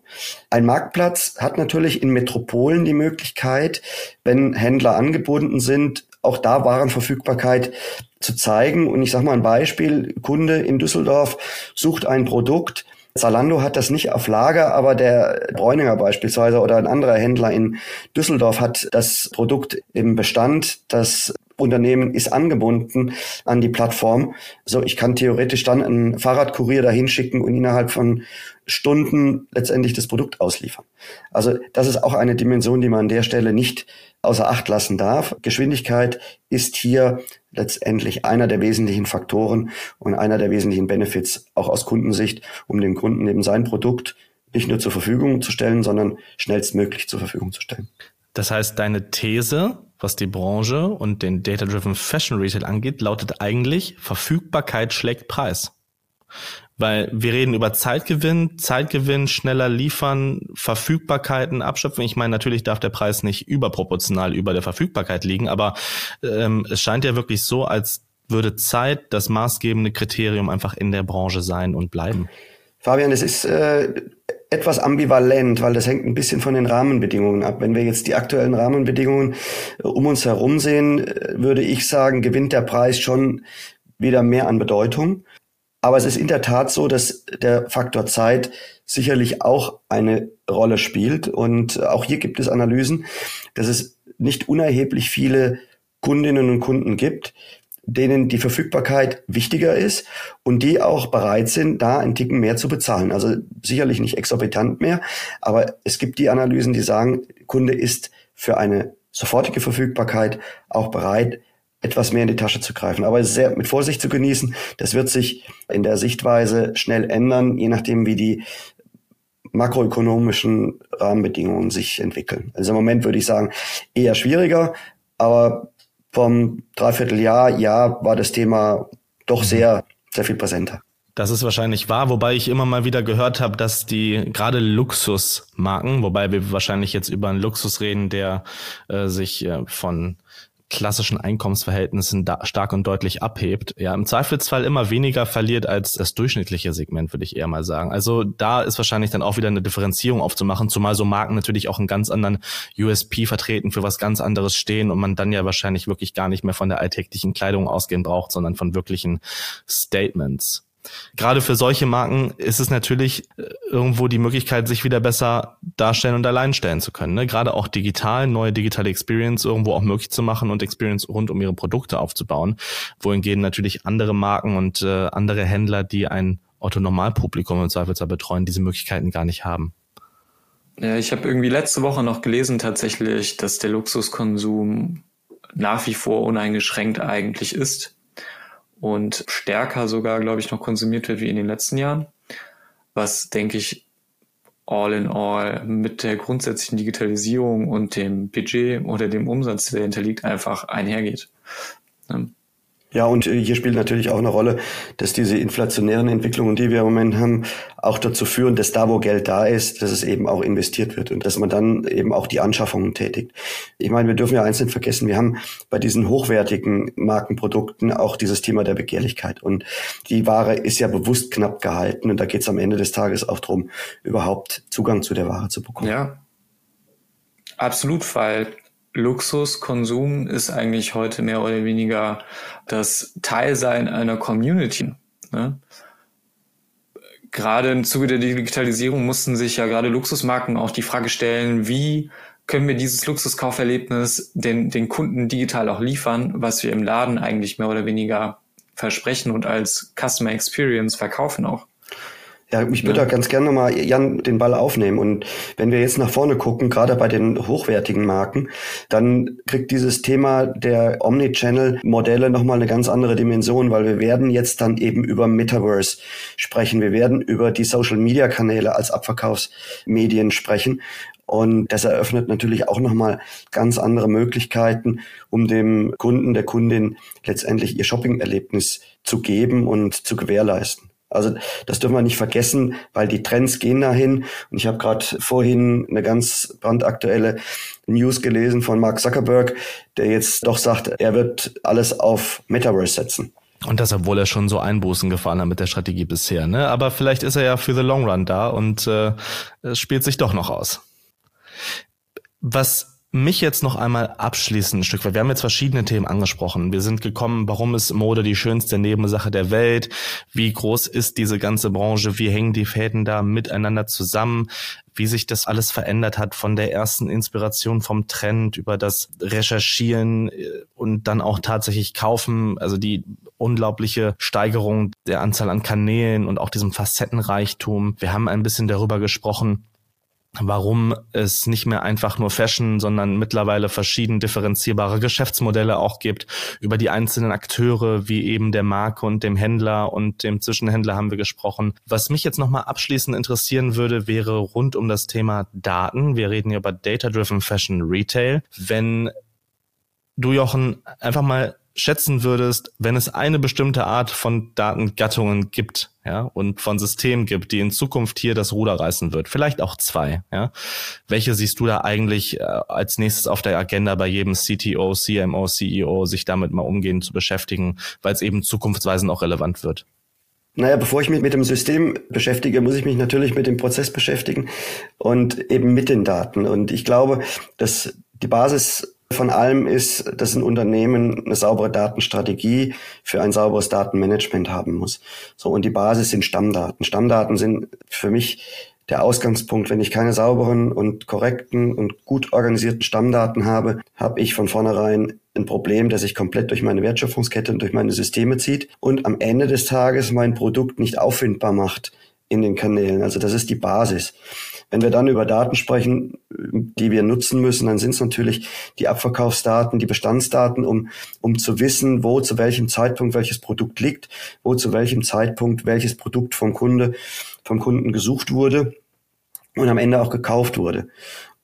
Ein Marktplatz hat natürlich in Metropolen die Möglichkeit, wenn Händler angebunden sind, auch da Warenverfügbarkeit zu zeigen. Und ich sage mal ein Beispiel, Kunde in Düsseldorf sucht ein Produkt, Zalando hat das nicht auf Lager, aber der Bräuninger beispielsweise oder ein anderer Händler in Düsseldorf hat das Produkt im Bestand, das Unternehmen ist angebunden an die Plattform. So, ich kann theoretisch dann einen Fahrradkurier dahin schicken und innerhalb von Stunden letztendlich das Produkt ausliefern. Also das ist auch eine Dimension, die man an der Stelle nicht außer Acht lassen darf. Geschwindigkeit ist hier letztendlich einer der wesentlichen Faktoren und einer der wesentlichen Benefits auch aus Kundensicht, um dem Kunden eben sein Produkt nicht nur zur Verfügung zu stellen, sondern schnellstmöglich zur Verfügung zu stellen. Das heißt, deine These, was die Branche und den Data-Driven Fashion Retail angeht, lautet eigentlich, Verfügbarkeit schlägt Preis. Weil wir reden über Zeitgewinn, Zeitgewinn, schneller liefern, Verfügbarkeiten abschöpfen. Ich meine, natürlich darf der Preis nicht überproportional über der Verfügbarkeit liegen, aber ähm, es scheint ja wirklich so, als würde Zeit das maßgebende Kriterium einfach in der Branche sein und bleiben. Fabian, das ist äh, etwas ambivalent, weil das hängt ein bisschen von den Rahmenbedingungen ab. Wenn wir jetzt die aktuellen Rahmenbedingungen äh, um uns herum sehen, äh, würde ich sagen, gewinnt der Preis schon wieder mehr an Bedeutung. Aber es ist in der Tat so, dass der Faktor Zeit sicherlich auch eine Rolle spielt. Und auch hier gibt es Analysen, dass es nicht unerheblich viele Kundinnen und Kunden gibt, denen die Verfügbarkeit wichtiger ist und die auch bereit sind, da einen Ticken mehr zu bezahlen. Also sicherlich nicht exorbitant mehr, aber es gibt die Analysen, die sagen, Kunde ist für eine sofortige Verfügbarkeit auch bereit, etwas mehr in die Tasche zu greifen. Aber sehr mit Vorsicht zu genießen. Das wird sich in der Sichtweise schnell ändern, je nachdem, wie die makroökonomischen Rahmenbedingungen sich entwickeln. Also im Moment würde ich sagen, eher schwieriger, aber vom Dreivierteljahr, ja, war das Thema doch mhm. sehr, sehr viel präsenter. Das ist wahrscheinlich wahr, wobei ich immer mal wieder gehört habe, dass die gerade Luxusmarken, wobei wir wahrscheinlich jetzt über einen Luxus reden, der äh, sich äh, von klassischen Einkommensverhältnissen da stark und deutlich abhebt, ja, im Zweifelsfall immer weniger verliert als das durchschnittliche Segment, würde ich eher mal sagen. Also da ist wahrscheinlich dann auch wieder eine Differenzierung aufzumachen, zumal so Marken natürlich auch einen ganz anderen USP vertreten, für was ganz anderes stehen und man dann ja wahrscheinlich wirklich gar nicht mehr von der alltäglichen Kleidung ausgehen braucht, sondern von wirklichen Statements. Gerade für solche Marken ist es natürlich äh, irgendwo die Möglichkeit, sich wieder besser darstellen und allein stellen zu können. Ne? Gerade auch digital, neue digitale Experience irgendwo auch möglich zu machen und Experience rund um ihre Produkte aufzubauen. Wohingegen natürlich andere Marken und äh, andere Händler, die ein Otto-Normalpublikum im Zweifelsfall betreuen, diese Möglichkeiten gar nicht haben. Ja, ich habe irgendwie letzte Woche noch gelesen tatsächlich, dass der Luxuskonsum nach wie vor uneingeschränkt eigentlich ist und stärker sogar, glaube ich, noch konsumiert wird wie in den letzten Jahren. Was, denke ich, all in all mit der grundsätzlichen Digitalisierung und dem Budget oder dem Umsatz, der hinterliegt, einfach einhergeht. Ja, und äh, hier spielt natürlich auch eine Rolle, dass diese inflationären Entwicklungen, die wir im Moment haben, auch dazu führen, dass da, wo Geld da ist, dass es eben auch investiert wird und dass man dann eben auch die Anschaffungen tätigt. Ich meine, wir dürfen ja eins nicht vergessen, wir haben bei diesen hochwertigen Markenprodukten auch dieses Thema der Begehrlichkeit. Und die Ware ist ja bewusst knapp gehalten und da geht es am Ende des Tages auch darum, überhaupt Zugang zu der Ware zu bekommen. Ja, absolut, weil Luxuskonsum ist eigentlich heute mehr oder weniger das Teilsein einer Community. Ne? Gerade im Zuge der Digitalisierung mussten sich ja gerade Luxusmarken auch die Frage stellen, wie können wir dieses Luxuskauferlebnis den, den Kunden digital auch liefern, was wir im Laden eigentlich mehr oder weniger versprechen und als Customer Experience verkaufen auch. Ja, ich würde ja. da ganz gerne nochmal, Jan, den Ball aufnehmen. Und wenn wir jetzt nach vorne gucken, gerade bei den hochwertigen Marken, dann kriegt dieses Thema der Omnichannel-Modelle nochmal eine ganz andere Dimension, weil wir werden jetzt dann eben über Metaverse sprechen. Wir werden über die Social-Media-Kanäle als Abverkaufsmedien sprechen. Und das eröffnet natürlich auch nochmal ganz andere Möglichkeiten, um dem Kunden, der Kundin letztendlich ihr Shopping-Erlebnis zu geben und zu gewährleisten. Also das dürfen wir nicht vergessen, weil die Trends gehen dahin. Und ich habe gerade vorhin eine ganz brandaktuelle News gelesen von Mark Zuckerberg, der jetzt doch sagt, er wird alles auf Metaverse setzen. Und das, obwohl er schon so Einbußen gefahren hat mit der Strategie bisher. Ne? Aber vielleicht ist er ja für the long run da und äh, es spielt sich doch noch aus. Was mich jetzt noch einmal abschließend ein Stück weit. Wir haben jetzt verschiedene Themen angesprochen. Wir sind gekommen, warum ist Mode die schönste Nebensache der Welt? Wie groß ist diese ganze Branche? Wie hängen die Fäden da miteinander zusammen? Wie sich das alles verändert hat von der ersten Inspiration vom Trend über das Recherchieren äh, und dann auch tatsächlich kaufen. Also die unglaubliche Steigerung der Anzahl an Kanälen und auch diesem Facettenreichtum. Wir haben ein bisschen darüber gesprochen, warum es nicht mehr einfach nur Fashion, sondern mittlerweile verschieden differenzierbare Geschäftsmodelle auch gibt. Über die einzelnen Akteure, wie eben der Marke und dem Händler und dem Zwischenhändler haben wir gesprochen. Was mich jetzt nochmal abschließend interessieren würde, wäre rund um das Thema Daten. Wir reden hier über Data-Driven Fashion Retail. Wenn du, Jochen, einfach mal schätzen würdest, wenn es eine bestimmte Art von Datengattungen gibt, ja, und von Systemen gibt, die in Zukunft hier das Ruder reißen wird, vielleicht auch zwei, ja, welche siehst du da eigentlich äh, als nächstes auf der Agenda bei jedem CTO, CMO, CEO, sich damit mal umgehen zu beschäftigen, weil es eben zukunftsweisend auch relevant wird? Naja, bevor ich mich mit dem System beschäftige, muss ich mich natürlich mit dem Prozess beschäftigen und eben mit den Daten. Und ich glaube, dass die Basis von allem ist, dass ein Unternehmen eine saubere Datenstrategie für ein sauberes Datenmanagement haben muss. So, und die Basis sind Stammdaten. Stammdaten sind für mich der Ausgangspunkt. Wenn ich keine sauberen und korrekten und gut organisierten Stammdaten habe, habe ich von vornherein ein Problem, das sich komplett durch meine Wertschöpfungskette und durch meine Systeme zieht und am Ende des Tages mein Produkt nicht auffindbar macht in den Kanälen. Also das ist die Basis. Wenn wir dann über Daten sprechen, die wir nutzen müssen, dann sind es natürlich die Abverkaufsdaten, die Bestandsdaten, um, um zu wissen, wo zu welchem Zeitpunkt welches Produkt liegt, wo zu welchem Zeitpunkt welches Produkt vom Kunde, vom Kunden gesucht wurde und am Ende auch gekauft wurde.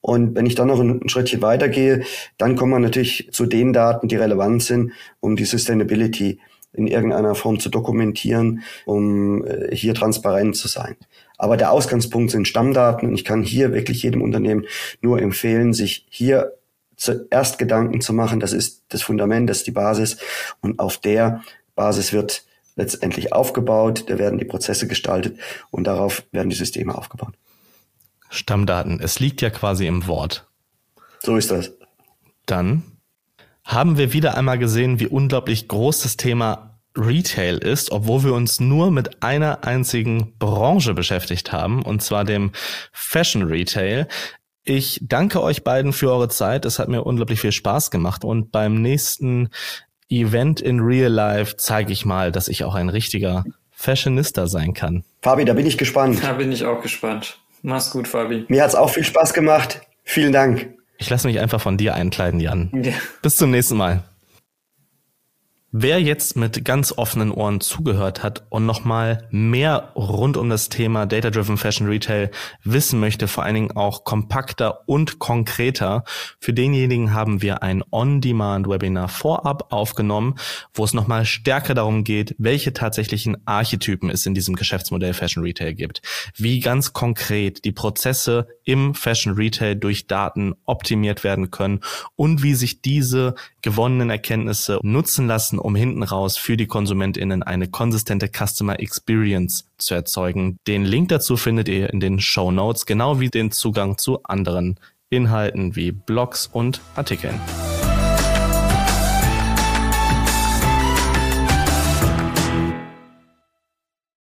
Und wenn ich dann noch ein Schrittchen weitergehe, dann kommen wir natürlich zu den Daten, die relevant sind, um die Sustainability in irgendeiner Form zu dokumentieren, um äh, hier transparent zu sein. Aber der Ausgangspunkt sind Stammdaten und ich kann hier wirklich jedem Unternehmen nur empfehlen, sich hier zuerst Gedanken zu machen. Das ist das Fundament, das ist die Basis und auf der Basis wird letztendlich aufgebaut, da werden die Prozesse gestaltet und darauf werden die Systeme aufgebaut. Stammdaten, es liegt ja quasi im Wort. So ist das. Dann haben wir wieder einmal gesehen, wie unglaublich groß das Thema Retail ist, obwohl wir uns nur mit einer einzigen Branche beschäftigt haben, und zwar dem Fashion Retail. Ich danke euch beiden für eure Zeit. Es hat mir unglaublich viel Spaß gemacht. Und beim nächsten Event in Real Life zeige ich mal, dass ich auch ein richtiger Fashionista sein kann. Fabi, da bin ich gespannt. Da bin ich auch gespannt. Mach's gut, Fabi. Mir hat's auch viel Spaß gemacht. Vielen Dank. Ich lasse mich einfach von dir einkleiden, Jan. Ja. Bis zum nächsten Mal. Wer jetzt mit ganz offenen Ohren zugehört hat und nochmal mehr rund um das Thema Data-Driven Fashion Retail wissen möchte, vor allen Dingen auch kompakter und konkreter, für denjenigen haben wir ein On-Demand-Webinar vorab aufgenommen, wo es nochmal stärker darum geht, welche tatsächlichen Archetypen es in diesem Geschäftsmodell Fashion Retail gibt, wie ganz konkret die Prozesse im Fashion Retail durch Daten optimiert werden können und wie sich diese gewonnenen Erkenntnisse nutzen lassen, um hinten raus für die KonsumentInnen eine konsistente Customer Experience zu erzeugen. Den Link dazu findet ihr in den Show Notes, genau wie den Zugang zu anderen Inhalten wie Blogs und Artikeln.